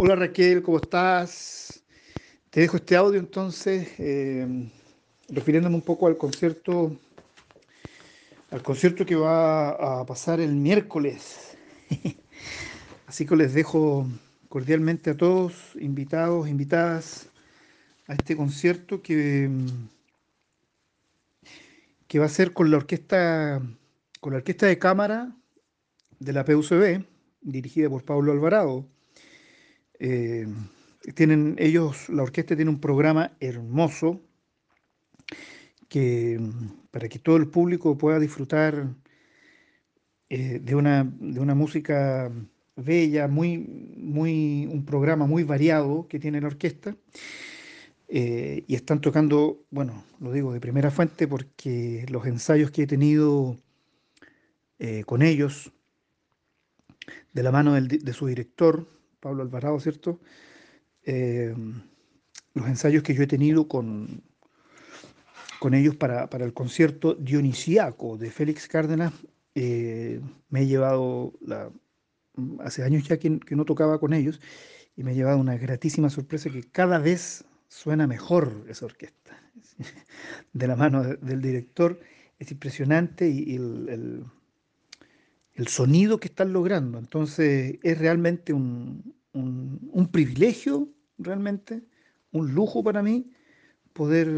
Hola Raquel, ¿cómo estás? Te dejo este audio entonces, eh, refiriéndome un poco al concierto, al concierto que va a pasar el miércoles. Así que les dejo cordialmente a todos, invitados, invitadas, a este concierto que, que va a ser con la orquesta, con la orquesta de cámara de la PUCB, dirigida por Pablo Alvarado. Eh, tienen ellos, la orquesta tiene un programa hermoso que para que todo el público pueda disfrutar eh, de, una, de una música bella, muy, muy, un programa muy variado que tiene la orquesta. Eh, y están tocando, bueno, lo digo de primera fuente porque los ensayos que he tenido con ellos de la mano de su director, Pablo Alvarado, ¿cierto? Eh, los ensayos que yo he tenido con, con ellos para, el concierto dionisiaco de Félix Cárdenas, eh, me he llevado, hace años ya que, no tocaba con ellos, y me he llevado una gratísima sorpresa que cada vez suena mejor esa orquesta. De la mano del director, es impresionante y, el sonido que están logrando. Entonces es realmente un, privilegio, realmente, un lujo para mí poder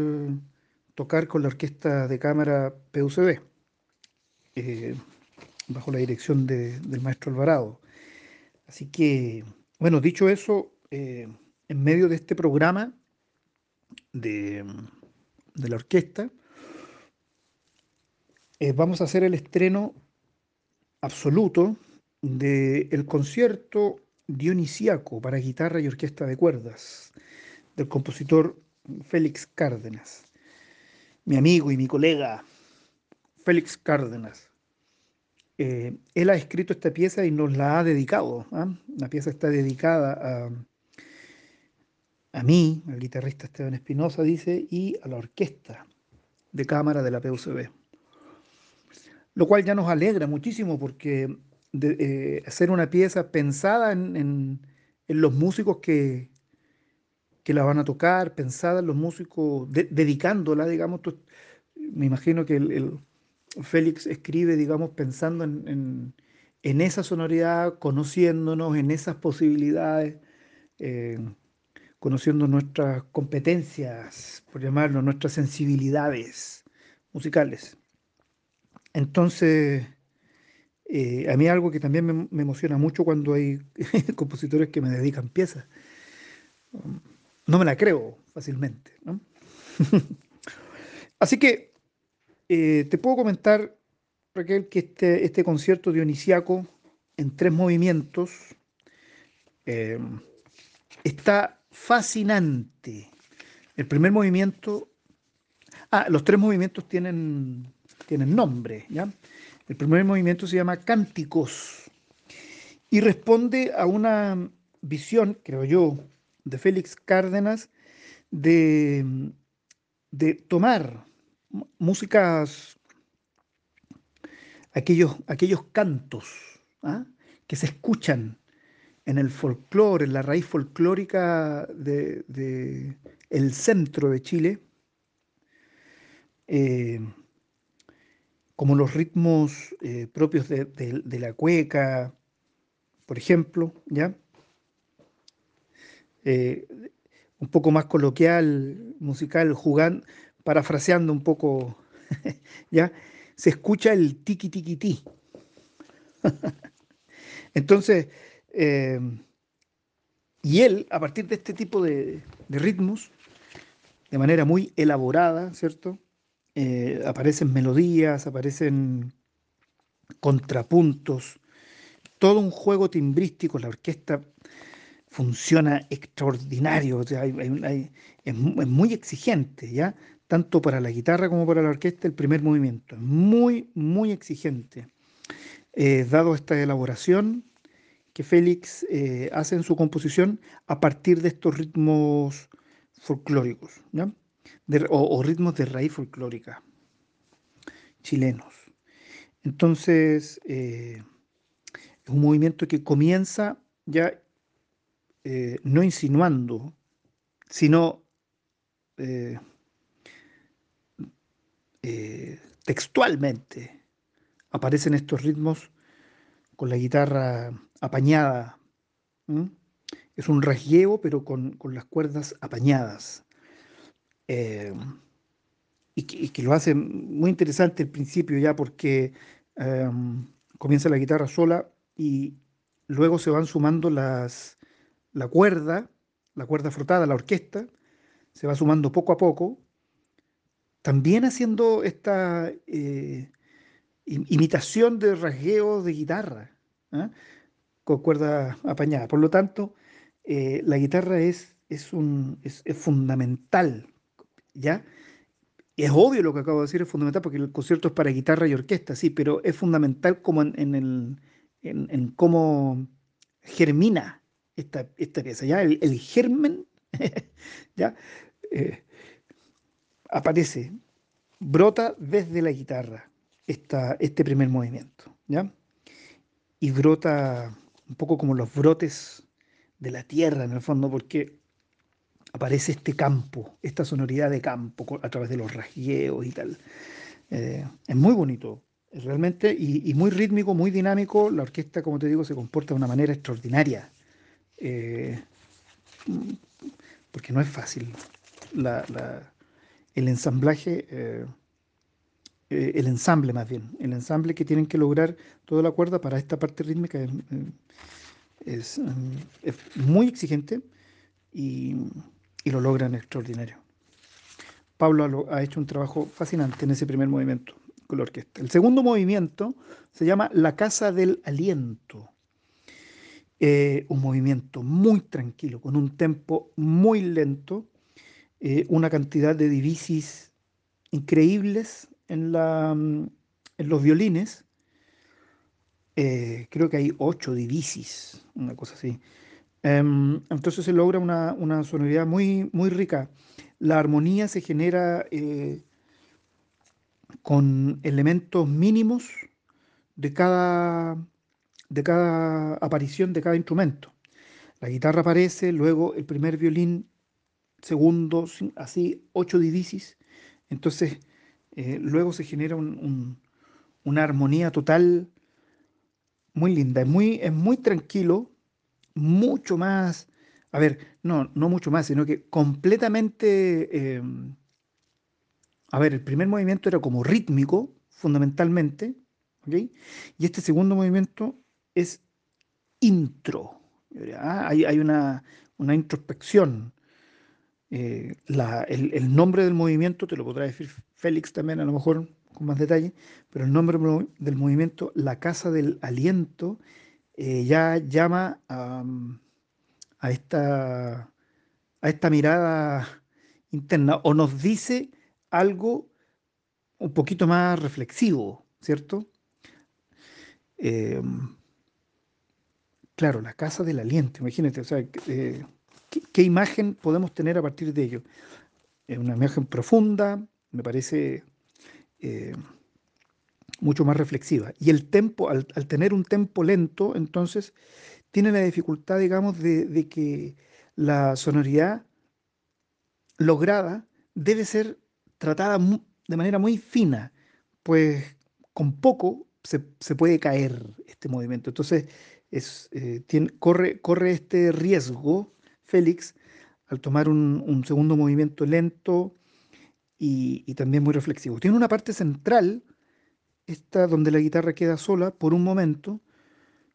tocar con la orquesta de cámara PUCB, eh, bajo la dirección del maestro Alvarado. Así que, bueno, dicho eso, eh, en medio de este programa de, la orquesta, eh, vamos a hacer el estreno absoluto del concierto dionisiaco para guitarra y orquesta de cuerdas del compositor Félix Cárdenas, mi amigo y mi colega Félix Cárdenas. Eh, él ha escrito esta pieza y nos la ha dedicado. ¿ah? La pieza está dedicada a, a mí, al guitarrista Esteban Espinosa, dice, y a la orquesta de cámara de la PUCB lo cual ya nos alegra muchísimo porque de, hacer eh, una pieza pensada en, los músicos que, que, la van a tocar, pensada en los músicos, dedicándola, digamos, me imagino que el, Félix escribe, digamos, pensando en, esa sonoridad, conociéndonos, en esas posibilidades, eh, conociendo nuestras competencias, por llamarlo, nuestras sensibilidades musicales. Entonces, eh, a mí algo que también me, emociona mucho cuando hay compositores que me dedican piezas. No me la creo fácilmente. Así que eh, te puedo comentar, Raquel, que este, este concierto dionisiaco en tres movimientos eh, está fascinante. El primer movimiento, ah, los tres movimientos tienen tienen nombre. ¿ya? El primer movimiento se llama Cánticos y responde a una visión, creo yo, de Félix Cárdenas de, de tomar músicas, aquellos, aquellos cantos ¿ah? que se escuchan en el folclore, en la raíz folclórica del de, centro de Chile, eh, como los ritmos eh, propios de, la cueca, por ejemplo, ¿ya? Eh, un poco más coloquial, musical, jugando, parafraseando un poco, ¿ya? Se escucha el tiki tiki ti. Entonces, eh, y él, a partir de este tipo de ritmos, de manera muy elaborada, ¿cierto? Eh, aparecen melodías, aparecen contrapuntos, todo un juego timbrístico, la orquesta funciona extraordinario, es, muy exigente, ¿ya? Tanto para la guitarra como para la orquesta, el primer movimiento, es muy, muy exigente. Eh, dado esta elaboración que Félix eh, hace en su composición a partir de estos ritmos folclóricos, ¿ya? O, ritmos de raíz folclórica chilenos. Entonces, eh, es un movimiento que comienza ya eh, no insinuando, sino eh, textualmente aparecen estos ritmos con la guitarra apañada. Es un rasgueo, pero con, las cuerdas apañadas. Y, que, lo hace muy interesante el principio ya porque em, comienza la guitarra sola y luego se van sumando las, la cuerda, la cuerda frotada, la orquesta, se va sumando poco a poco, también haciendo esta eh, imitación de rasgueo de guitarra, ¿ah? con cuerda apañada. Por lo tanto, eh, la guitarra es, es, un, es, fundamental, ¿ya? Es obvio lo que acabo de decir, es fundamental porque el concierto es para guitarra y orquesta, sí, pero es fundamental como en, el, en cómo germina esta, pieza, ¿ya? El, germen, ¿ya? Eh, aparece, brota desde la guitarra esta, este primer movimiento, ¿ya? Y brota un poco como los brotes de la tierra en el fondo, porque aparece este campo, esta sonoridad de campo a través de los rasgueos y tal. Eh, es muy bonito, realmente, y, y, muy rítmico, muy dinámico. La orquesta, como te digo, se comporta de una manera extraordinaria. Eh, porque no es fácil. el ensamblaje, eh, el ensamble más bien, el ensamble que tienen que lograr toda la cuerda para esta parte rítmica es, muy exigente y, lo logran extraordinario. Pablo ha hecho un trabajo fascinante en ese primer movimiento con la orquesta. El segundo movimiento se llama La Casa del Aliento. Eh, un movimiento muy tranquilo, con un tempo muy lento, eh, una cantidad de divisis increíbles en, mm, los violines. Eh, creo que hay ocho divisis, una cosa así. Em, entonces se logra una, una, sonoridad muy, muy rica. La armonía se genera con elementos mínimos de cada, de cada aparición de cada instrumento. La guitarra aparece, luego el primer violín, segundo, así, ocho divisis. Entonces, eh, luego se genera una armonía total muy linda. Es muy, es muy tranquilo, mucho más, a ver, no, no mucho más, sino que completamente, em, a ver, el primer movimiento era como rítmico, fundamentalmente, ¿ok? Y este segundo movimiento es intro. Hay, una, introspección. Eh, el, nombre del movimiento, te lo podrá decir Félix también, a lo mejor con más detalle, pero el nombre del movimiento, la casa del aliento, eh, ya llama a, esta, a esta mirada interna o nos dice algo un poquito más reflexivo, ¿cierto? Eh, Claro, la casa del aliento, imagínate, o sea, eh, ¿qué, imagen podemos tener a partir de ello? Es una imagen profunda, me parece mucho más reflexiva. Y el tempo, al, tener un tempo lento, entonces, tiene la dificultad, digamos, de, que la sonoridad lograda debe ser tratada de manera muy fina, pues con poco se, se, puede caer este movimiento. Entonces, eh, corre, corre este riesgo, Félix, al tomar un, segundo movimiento lento y, también muy reflexivo. Tiene una parte central, esta donde la guitarra queda sola por un momento,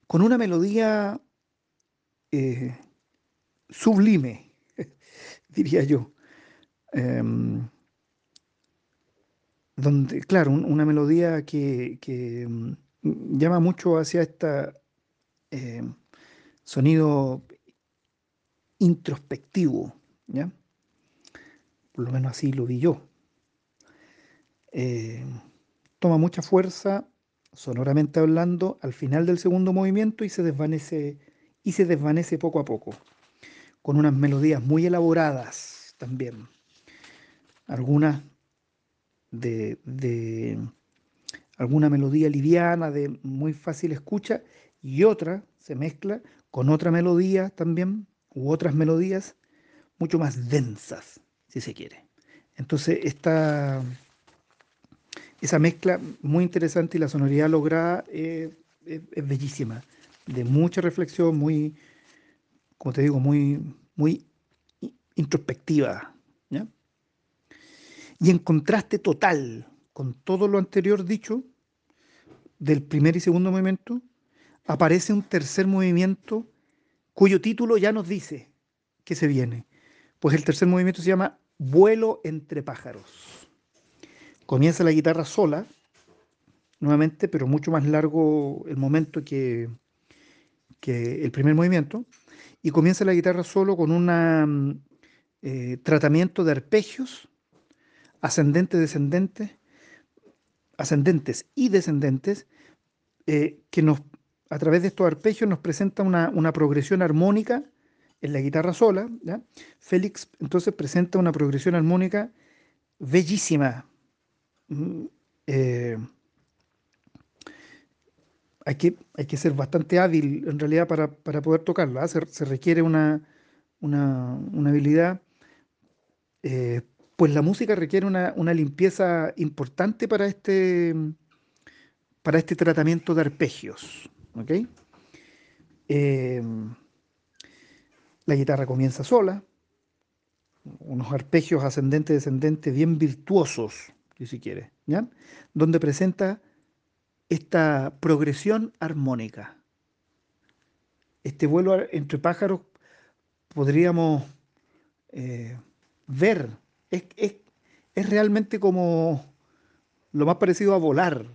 con una melodía eh, sublime, diría yo. Em, donde, claro, una melodía que, mm, llama mucho hacia esta eh, sonido introspectivo, ¿ya? Por lo menos así lo vi yo. Eh, toma mucha fuerza, sonoramente hablando, al final del segundo movimiento y se desvanece, y se desvanece poco a poco, con unas melodías muy elaboradas también. Algunas de, de alguna melodía liviana, de muy fácil escucha, y otra se mezcla con otra melodía también, u otras melodías mucho más densas, si se quiere. Entonces, esta, esa mezcla muy interesante y la sonoridad lograda es, bellísima, de mucha reflexión, muy, como te digo, muy, muy introspectiva. Y en contraste total con todo lo anterior dicho, del primer y segundo movimiento, aparece un tercer movimiento cuyo título ya nos dice que se viene. Pues el tercer movimiento se llama Vuelo entre pájaros. Comienza la guitarra sola, nuevamente, pero mucho más largo el momento que, el primer movimiento, y comienza la guitarra solo con un eh, tratamiento de arpegios, ascendente, descendente, ascendentes y descendentes, eh, que a través de estos arpegios nos presenta una progresión armónica en la guitarra sola. Félix entonces presenta una progresión armónica bellísima. Eh, hay, que, hay que ser bastante hábil en realidad para, poder tocarla. ¿ah? Se, requiere una, una, habilidad, eh, pues la música requiere una, limpieza importante para este, para este tratamiento de arpegios. Eh, la guitarra comienza sola, unos arpegios ascendente descendente bien virtuosos, si quiere, ¿ya? donde presenta esta progresión armónica. Este vuelo entre pájaros podríamos eh, ver, es, es, realmente como lo más parecido a volar,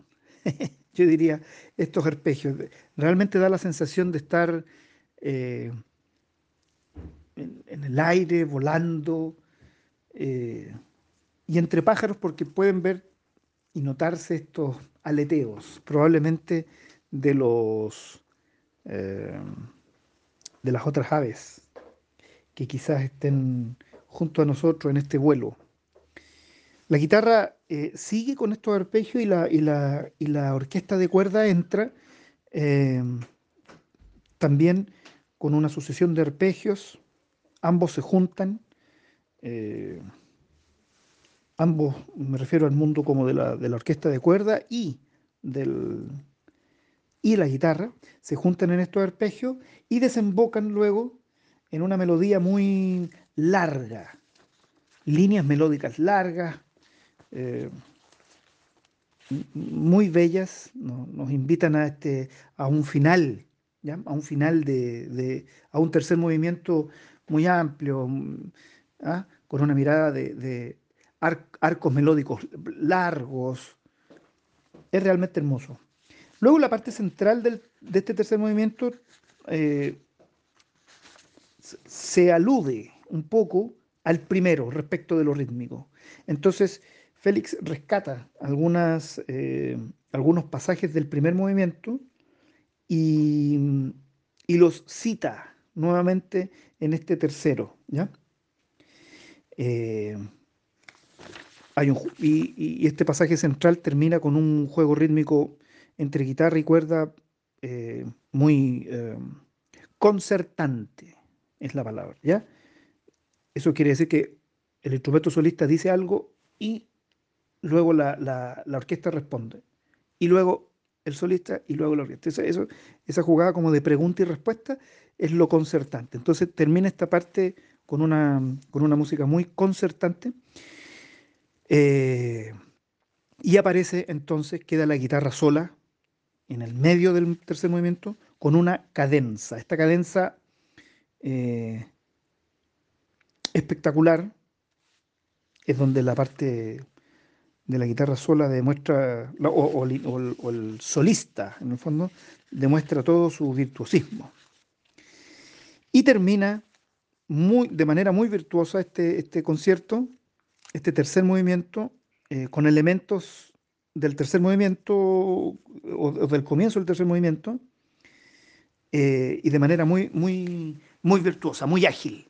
yo diría, estos arpegios. Realmente da la sensación de estar eh, en, el aire, volando, eh, y entre pájaros porque pueden ver y notarse estos aleteos, probablemente de los eh, de las otras aves que quizás estén junto a nosotros en este vuelo. La guitarra eh, sigue con estos arpegios y la, y la, orquesta de cuerda entra también con una sucesión de arpegios ambos se juntan, eh, ambos, me refiero al mundo como de la, orquesta de cuerda y, del, y la guitarra, se juntan en estos arpegios y desembocan luego en una melodía muy larga, líneas melódicas largas, eh, muy bellas, nos, invitan a, este, a un final, a un final de, a un tercer movimiento muy amplio, ¿ah? con una mirada de, arcos melódicos largos. Es realmente hermoso. Luego la parte central de este tercer movimiento eh, se alude un poco al primero respecto de lo rítmico. Entonces, Félix rescata algunas, eh, algunos pasajes del primer movimiento y, y los cita nuevamente en este tercero. ¿ya? Eh, hay un, y, este pasaje central termina con un juego rítmico entre guitarra y cuerda eh, muy eh, concertante, es la palabra. ¿ya? Eso quiere decir que el instrumento solista dice algo y luego la, la orquesta responde. Y luego el solista y luego la orquesta. Eso, esa jugada como de pregunta y respuesta es lo concertante. Entonces termina esta parte con una, con una música muy concertante. Eh, y aparece entonces, queda la guitarra sola en el medio del tercer movimiento con una cadenza. Esta cadenza eh, espectacular es donde la parte de la guitarra sola demuestra, o, el solista en el fondo, demuestra todo su virtuosismo. Y termina muy, de manera muy virtuosa este, este concierto, este tercer movimiento, eh, con elementos del tercer movimiento o, del comienzo del tercer movimiento, eh, y de manera muy, muy, muy virtuosa, muy ágil.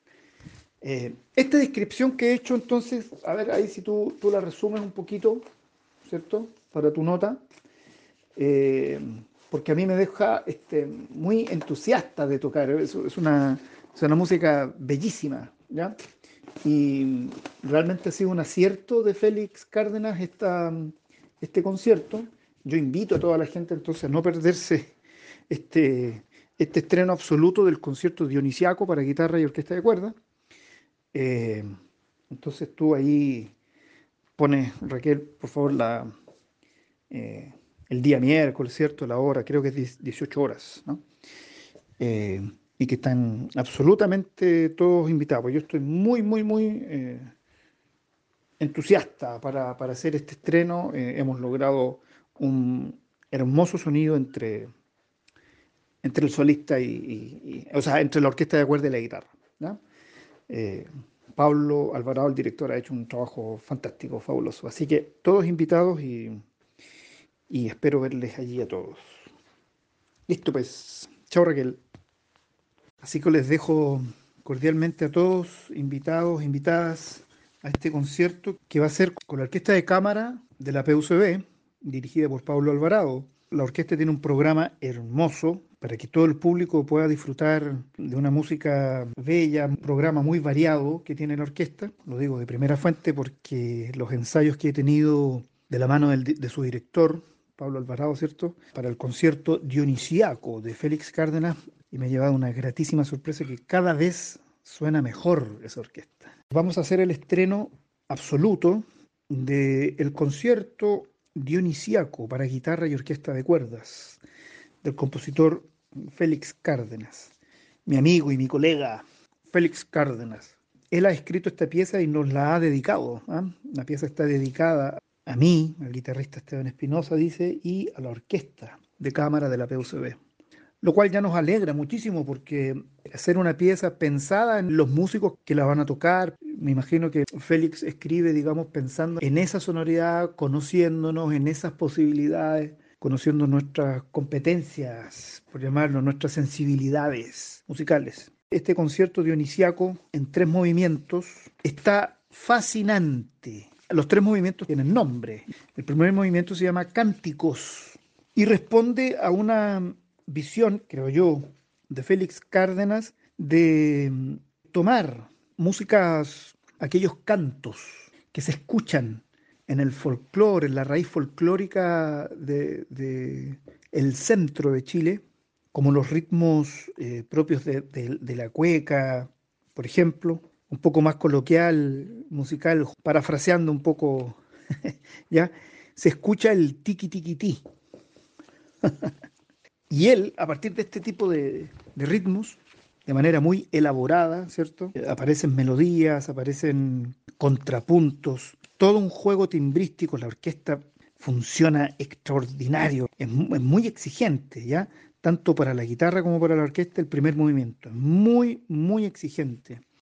Eh, esta descripción que he hecho entonces, a ver ahí si tú, tú la resumes un poquito, ¿cierto? Para tu nota, porque a mí me deja este, muy entusiasta de tocar, es, es una, Es una música bellísima, ¿ya? Y realmente ha sido un acierto de Félix Cárdenas este concierto. Yo invito a toda la gente entonces a no perderse este, este estreno absoluto del concierto dionisiaco para guitarra y orquesta de cuerda. Eh, entonces tú ahí pones, Raquel, por favor, la, eh, el día miércoles, ¿cierto? La hora, creo que es 18 horas, ¿no? Eh, y que están absolutamente todos invitados. Yo estoy muy, muy, muy entusiasta para, para, hacer este estreno. hemos logrado un hermoso sonido entre entre el solista y, o sea, entre la orquesta de cuerda y la guitarra. Eh, Pablo Alvarado, el director, ha hecho un trabajo fantástico, fabuloso. Así que todos invitados y, y espero verles allí a todos. Listo, pues. Chao, Raquel. Así que les dejo cordialmente a todos, invitados, invitadas, a este concierto que va a ser con la orquesta de cámara de la PUCB, dirigida por Pablo Alvarado. La orquesta tiene un programa hermoso para que todo el público pueda disfrutar de una música bella, un programa muy variado que tiene la orquesta. Lo digo de primera fuente porque los ensayos que he tenido de la mano de su director, Pablo Alvarado, ¿cierto? Para el concierto dionisiaco de Félix Cárdenas y me ha llevado una gratísima sorpresa que cada vez suena mejor esa orquesta. Vamos a hacer el estreno absoluto del concierto dionisiaco para guitarra y orquesta de cuerdas del compositor Félix Cárdenas, mi amigo y mi colega Félix Cárdenas. Él ha escrito esta pieza y nos la ha dedicado. ¿ah? La pieza está dedicada a mí, al guitarrista Esteban Espinosa, dice, y a la orquesta de cámara de la PUCB. Lo cual ya nos alegra muchísimo porque hacer una pieza pensada en los músicos que la van a tocar, me imagino que Félix escribe, digamos, pensando en esa sonoridad, conociéndonos, en esas posibilidades, conociendo nuestras competencias, por llamarlo, nuestras sensibilidades musicales. Este concierto dionisiaco en tres movimientos está fascinante. Los tres movimientos tienen nombre. El primer movimiento se llama Cánticos y responde a una visión, creo yo, de Félix Cárdenas de tomar músicas, aquellos cantos que se escuchan en el folclore, en la raíz folclórica de, el centro de Chile, como los ritmos eh, propios de, de, la cueca, por ejemplo, un poco más coloquial, musical, parafraseando un poco, ¿ya? Se escucha el tiki tiki ti. y él, a partir de este tipo de, ritmos, de manera muy elaborada, ¿cierto? Aparecen melodías, aparecen contrapuntos, todo un juego timbrístico, la orquesta funciona extraordinario, es, muy exigente, ¿ya? Tanto para la guitarra como para la orquesta, el primer movimiento, es muy, muy exigente.